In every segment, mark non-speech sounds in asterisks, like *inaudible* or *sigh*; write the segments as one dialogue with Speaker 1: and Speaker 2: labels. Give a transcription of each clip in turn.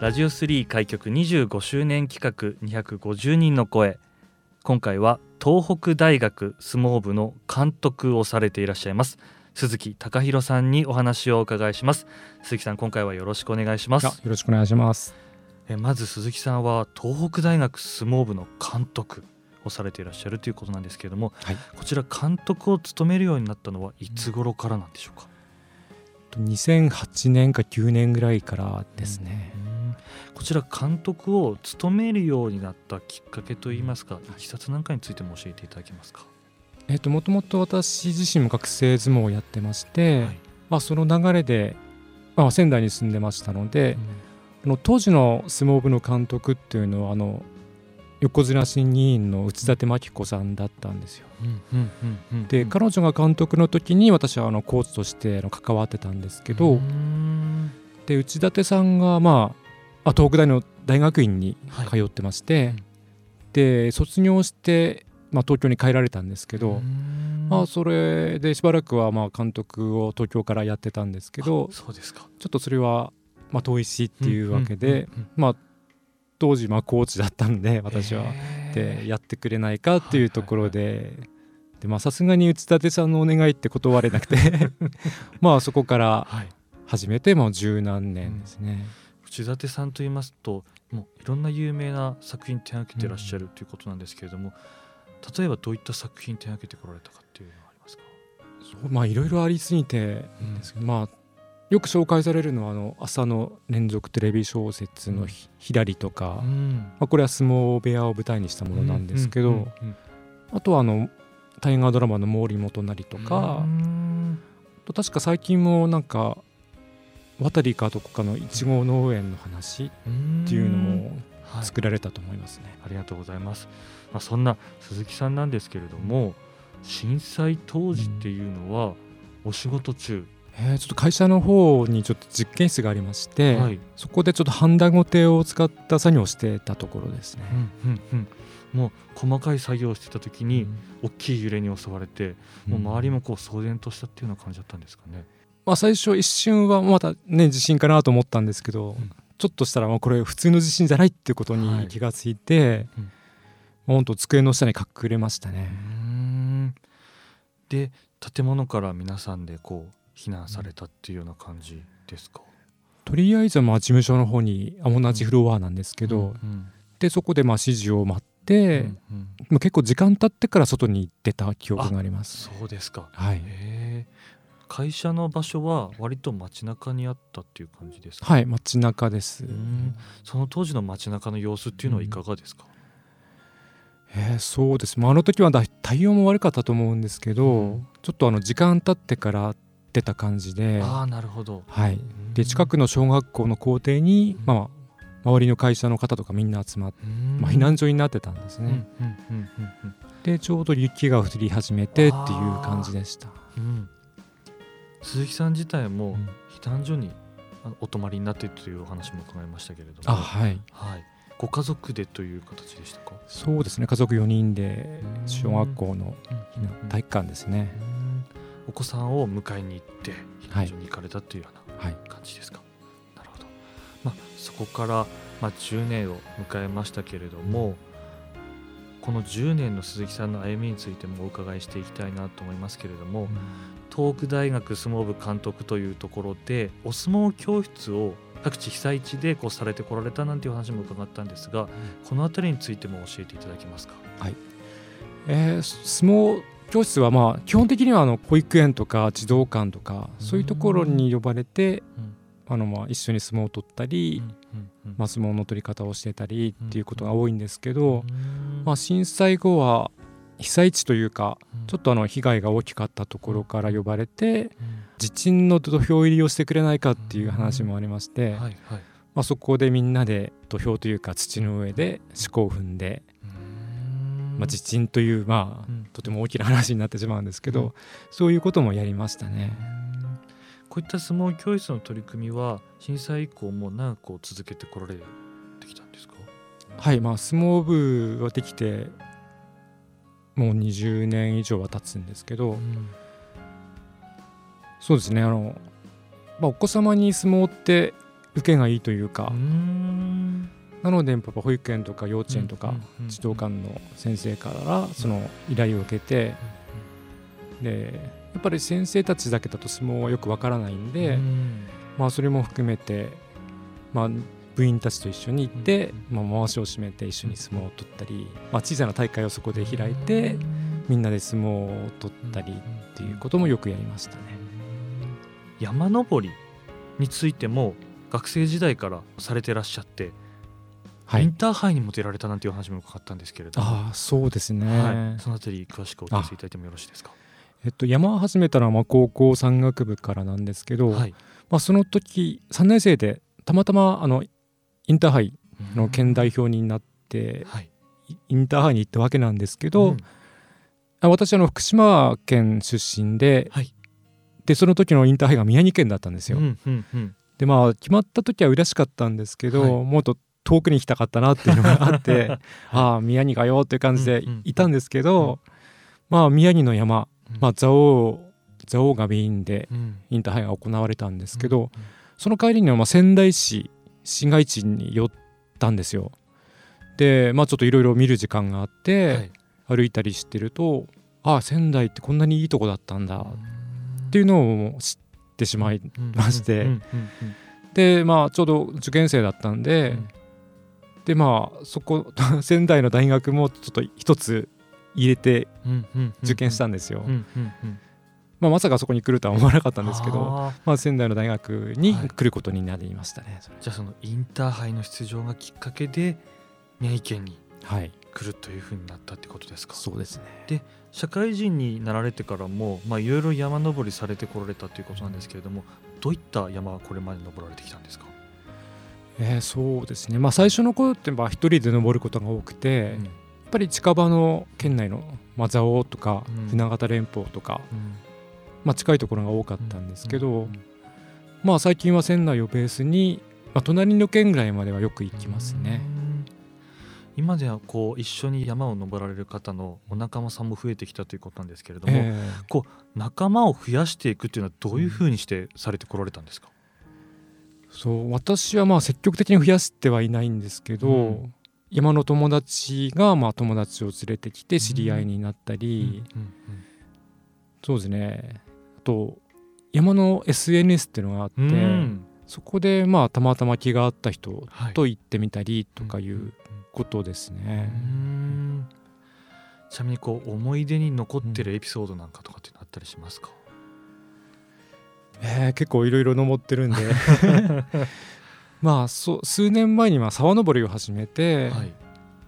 Speaker 1: ラジオ3開局25周年企画250人の声。今回は東北大学相撲部の監督をされていらっしゃいます。鈴木貴弘さんにお話をお伺いします。鈴木さん今回はよろしくお願いします。よ
Speaker 2: ろしくお願いします。
Speaker 1: えまず鈴木さんは東北大学相撲部の監督をされていらっしゃるということなんですけれども、はい、こちら監督を務めるようになったのはいつ頃からなんでしょうか、
Speaker 2: 2008年か9年ぐらいからですね、うん
Speaker 1: こちら監督を務めるようになったきっかけといいますか、いきさつなんかについても教えていただけますか？
Speaker 2: えっと、もともと私自身も学生相撲をやってまして、はい、まあ、その流れで、まあ、仙台に住んでましたので、うん、あの当時の相撲部の監督っていうのはあの横綱審議員の内館真紀子さんだったんですよ。で彼女が監督の時に私はあのコーチとして関わってたんですけどで内館さんがまああ東北大の大学院に通ってまして、はい、で卒業して、まあ、東京に帰られたんですけど、まあ、それでしばらくはまあ監督を東京からやってたんですけど
Speaker 1: そうですか。
Speaker 2: ちょっとそれはまあ遠いしっていうわけで、まあ、当時まあコーチだったんで私は。でやってくれないかっていうところで。でまあさすがに内館さんのお願いって断れなくて。*laughs* まあそこから始めてもう十何年ですね。うん
Speaker 1: 内館さんと言いますともういろんな有名な作品手がけてらっしゃるということなんですけれども、うん、例えばどういった作品手がけてこられたかっていうのはありますか？
Speaker 2: そうまあいろいろありすぎてですけど、うん、まあよく紹介されるのはあの朝の連続テレビ小説のひらりとか、うん、まあ、これは相撲部屋を舞台にしたものなんですけど、あとはあの大河ドラマの毛利元就とか、と確か最近もなんか渡りかどこかのいちご農園の話っていうのも作られたと思いますね、はい、
Speaker 1: ありがとうございます、まあ、そんな鈴木さんなんですけれども震災当時っていうのはお仕事中、
Speaker 2: えー、ちょっと会社の方にちょっと実験室がありまして、はい、そこでちょっとハンダゴテを使った作業をしてたところですね。
Speaker 1: うんうんうん。もう細かい作業をしてた時に大きい揺れに襲われて、もう周りもこう騒然としたっていうような感じだったんですかね。
Speaker 2: まあ、最初一瞬はまたね地震かなと思ったんですけど、うん、ちょっとしたらまあこれ普通の地震じゃないっていうことに気がついて、はいうん、本当机の下に隠れましたね。
Speaker 1: で建物から皆さんでこう避難されたっていうような感じですか、
Speaker 2: とりあえずまあ事務所の方に同じフロアなんですけど、うんうん、でそこでまあ指示を待って、うんうん、結構時間経ってから外に出た記憶があります。
Speaker 1: そうですか、
Speaker 2: はい、
Speaker 1: 会社の場所は割と街中にあったっていう感じですか？
Speaker 2: はい街中です。
Speaker 1: その当時の街中の様子っていうのはいかがですか、
Speaker 2: うん、えー、そうです、まあ、あの時は対応も悪かったと思うんですけど、うん、ちょっとあの時間経ってから出た感じで
Speaker 1: ああなるほど、
Speaker 2: はい、で近くの小学校の校庭に、うん、まあ周りの会社の方とかみんな集まって、まあ、避難所になってたんですね。でちょうど雪が降り始めてっていう感じでした。うん
Speaker 1: 鈴木さん自体も避難所にお泊まりになっているというお話も伺いましたけれども、
Speaker 2: はい、
Speaker 1: はい、ご家族でという形でしたか？
Speaker 2: そうですね。家族4人で小学校の体育館ですね。
Speaker 1: お子さんを迎えに行って避難所に行かれたというような感じですか、はい、なるほど、まあ、そこから、まあ、10年を迎えましたけれども、この10年の鈴木さんの歩みについてもお伺いしていきたいなと思いますけれども、東北大学相撲部監督というところでお相撲教室を各地被災地でこうされてこられたなんていう話も伺ったんですが、うん、この辺りについても教えていただけますか？
Speaker 2: はい。えー、相撲教室はまあ基本的にはあの保育園とか児童館とかそういうところに呼ばれて、うん、あのまあ一緒に相撲を取ったり、うん、まあ、相撲の取り方をしてたりっていうことが多いんですけど、まあ、震災後は被災地というかちょっとあの被害が大きかったところから呼ばれて地震の土俵入りをしてくれないかっていう話もありまして、まあ、そこでみんなで土俵というか土の上で四股を踏んで、まあ、地震というまあとても大きな話になってしまうんですけど、そういうこともやりましたね。
Speaker 1: こういった相撲教室の取り組みは震災以降も長く続けてこられてきたんですか
Speaker 2: はいまあ相撲部はできてもう20年以上は経つんですけど、うん、そうですねあの、まあ、お子様に相撲って受けがいいというかなのでやっぱ保育園とか幼稚園とか児童館の先生からその依頼を受けてでやっぱり先生たちだけだと相撲はよくわからないんでまあそれも含めてまあ部員たちと一緒に行って、まあ、回しを締めて一緒に相撲を取ったり、まあ、小さな大会をそこで開いてみんなで相撲を取ったりっていうこともよくやりましたね。
Speaker 1: 山登りについても学生時代からされてらっしゃって、はい、インターハイにも出られたなんていう話も伺ったんですけれども。
Speaker 2: あそうですね、は
Speaker 1: い、そのあたり詳しくお聞かせいただいてもよろしいですか？
Speaker 2: えっと、山を始めたのはまあ高校山岳部からなんですけど、はい、まあ、その時3年生でたまたまあのインターハイの県代表になって、はい、インターハイに行ったわけなんですけど、うん、私あの福島県出身ではい、でその時のインターハイが宮城県だったんですよ。うんうんうん、でまあ決まった時は嬉しかったんですけど、はい、もっと遠くに行きたかったなっていうのがあって *laughs* ああ宮城かよっていう感じでいたんですけど、うん。うん、まあ宮城の山、まあ、蔵王蔵王がメインでインターハイが行われたんですけど、その帰りにはまあ仙台市市街地に寄ったんですよ。でまあちょっといろいろ見る時間があって、はい、歩いたりしてるとああ仙台ってこんなにいいとこだったんだっていうのを知ってしまいまして。でまあちょうど受験生だったんで、うん、でまあそこ *laughs* 仙台の大学もちょっと一つ入れて受験したんですよ。まあ、まさかそこに来るとは思わなかったんですけどまあ、仙台の大学に来ることになりましたね、はい、
Speaker 1: じゃあそのインターハイの出場がきっかけで宮城県に来るというふうになったってことですか、
Speaker 2: はい、そうですね。
Speaker 1: で社会人になられてからもいろいろ山登りされてこられたということなんですけれどもどういった山はこれまで登られてきたんですか？
Speaker 2: えー、そうですね、まあ、最初の頃って一人で登ることが多くて、うん、やっぱり近場の県内の、まあ、蔵王とか船形連峰とか、うんまあ、近いところが多かったんですけど、まあ最近は仙台をベースに、まあ、隣の県ぐらいまではよく行きますね。
Speaker 1: 今ではこう一緒に山を登られる方のお仲間さんも増えてきたということなんですけれども、えー、こう仲間を増やしていくっていうのはどういうふうにしてされてこられたんですか、
Speaker 2: そう私はまあ積極的に増やしてはいないんですけど、うん、山の友達がまあ友達を連れてきて知り合いになったり、うんうんうんうん、そうですね。と山の SNS っていうのがあって、うん、そこでまあたまたま気があった人と行ってみたりとかいうことですね。
Speaker 1: ちなみにこう思い出に残ってるエピソードなんかとかってあったりしますか、
Speaker 2: うん、えー、結構いろいろ登ってるんで。*laughs* まあそ数年前には沢登りを始めて、はい、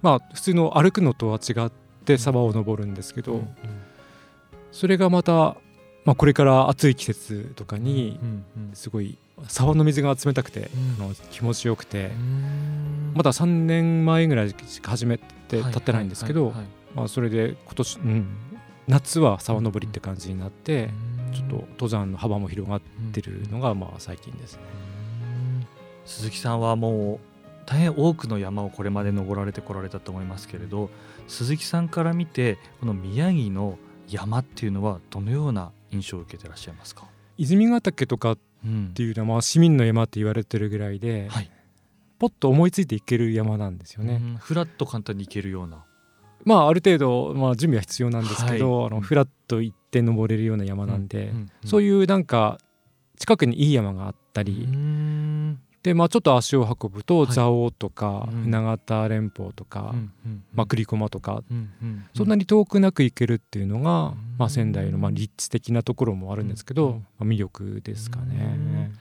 Speaker 2: まあ普通の歩くのとは違って沢を登るんですけど、うんうん、それがまたまあ、これから暑い季節とかにすごい沢の水が冷たくて、あの気持ちよくてまだ3年前ぐらいしか始めて経ってないんですけどそれで今年、うん、夏は沢登りって感じになってちょっと登山の幅も広がってるのがまあ最近ですね。
Speaker 1: 鈴木さんはもう大変多くの山をこれまで登られてこられたと思いますけれど鈴木さんから見てこの宮城の山っていうのはどのような印象を受けてらっしゃいますか？
Speaker 2: 泉ヶ岳とかっていうのは、まあ、市民の山って言われてるぐらいで、はい、ポッと思いついていける山なんですよね。
Speaker 1: フラッと簡単に行けるような。
Speaker 2: まあある程度、まあ、準備は必要なんですけど、はい、あのフラッと行って登れるような山なんで、うん。うん。うん、そういうなんか近くにいい山があったりで、まあ、ちょっと足を運ぶと蔵王とか船形連峰とか、まあ、栗駒とか、そんなに遠くなく行けるっていうのが、まあ、仙台のまあ立地的なところもあるんですけど、まあ、魅力ですかね。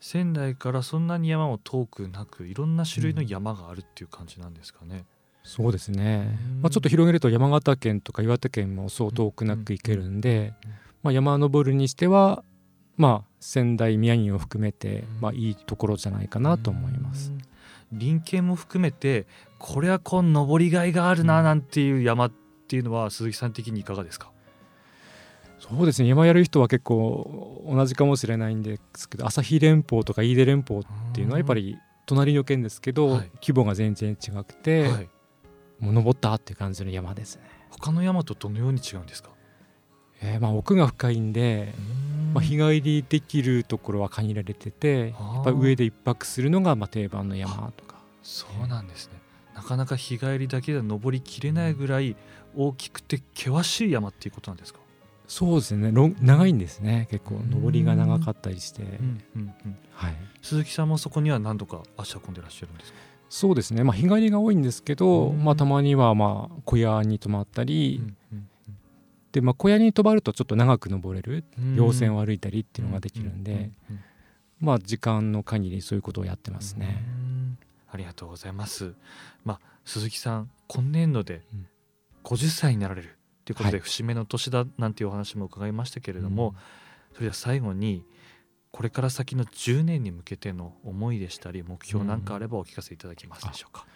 Speaker 1: 仙台からそんなに山も遠くなくいろんな種類の山があるっていう感じなんですかね。うん、
Speaker 2: そうですね、まあ、ちょっと広げると山形県とか岩手県もそう遠くなく行けるんで、まあ、山登るにしては、まあ、仙台宮城を含めて、まあ、いいところじゃないかなと思います。
Speaker 1: 林系も含めてこれはこう登りがいがあるななんていう山っていうのは鈴木さん的にいかがですか？
Speaker 2: そうですね。山やる人は結構同じかもしれないんですけど旭連峰とか飯豊連峰っていうのはやっぱり隣の県ですけど、はい、規模が全然違くて、はい、もう登ったっていう感じの山ですね。
Speaker 1: 他の山とどのように違うんですか？
Speaker 2: えー、まあ奥が深いんでまあ、日帰りできるところは限られててやっぱ上で一泊するのがまあ定番の山とか。
Speaker 1: そうなんですね。なかなか日帰りだけでは登りきれないぐらい大きくて険しい山っていうことなんですか？
Speaker 2: そうですね。長いんですね。結構登りが長かったりして、
Speaker 1: はい、鈴木さんもそこには何度か足運んでらっしゃるんですか？
Speaker 2: そうですね、まあ、日帰りが多いんですけど、まあ、たまにはまあ小屋に泊まったり、で、まあ、小屋に泊まるとちょっと長く登れる稜線を歩いたりっていうのができるんで、まあ、時間の限りそういうことをやってますね。
Speaker 1: ありがとうございます。まあ、鈴木さん今年度で50歳になられるということで、節目の年だなんていうお話も伺いましたけれども、それでは最後にこれから先の10年に向けての思いでしたり目標なんかあればお聞かせいただけますでしょうか？
Speaker 2: そう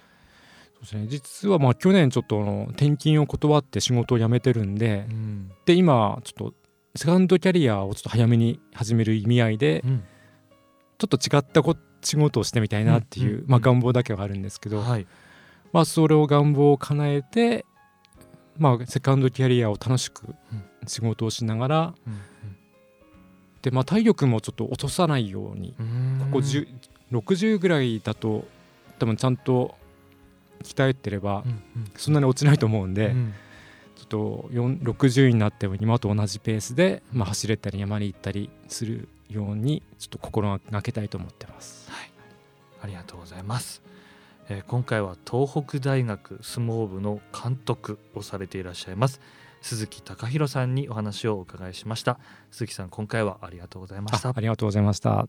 Speaker 2: ですね、実はまあ去年ちょっと転勤を断って仕事を辞めてるんで、うん、で今ちょっとセカンドキャリアをちょっと早めに始める意味合いで、うん、ちょっと違った仕事をしてみたいなっていう、まあ、願望だけはあるんですけど、はい、まあ、それを願望を叶えてまあ、セカンドキャリアを楽しく仕事をしながら、うんうん、でまあ、体力もちょっと落とさないようにここ60ぐらいだと多分ちゃんと鍛えてればそんなに落ちないと思うんで、うん、ちょっと60になっても今と同じペースで、まあ、走れたり山に行ったりするようにちょっと心がけたいと思ってます。
Speaker 1: はい、ありがとうございます。えー、今回は東北大学相撲部の監督をされていらっしゃいます鈴木貴弘さんにお話をお伺いしました。鈴木さん今回はありがとうございました。
Speaker 2: ありがとうございました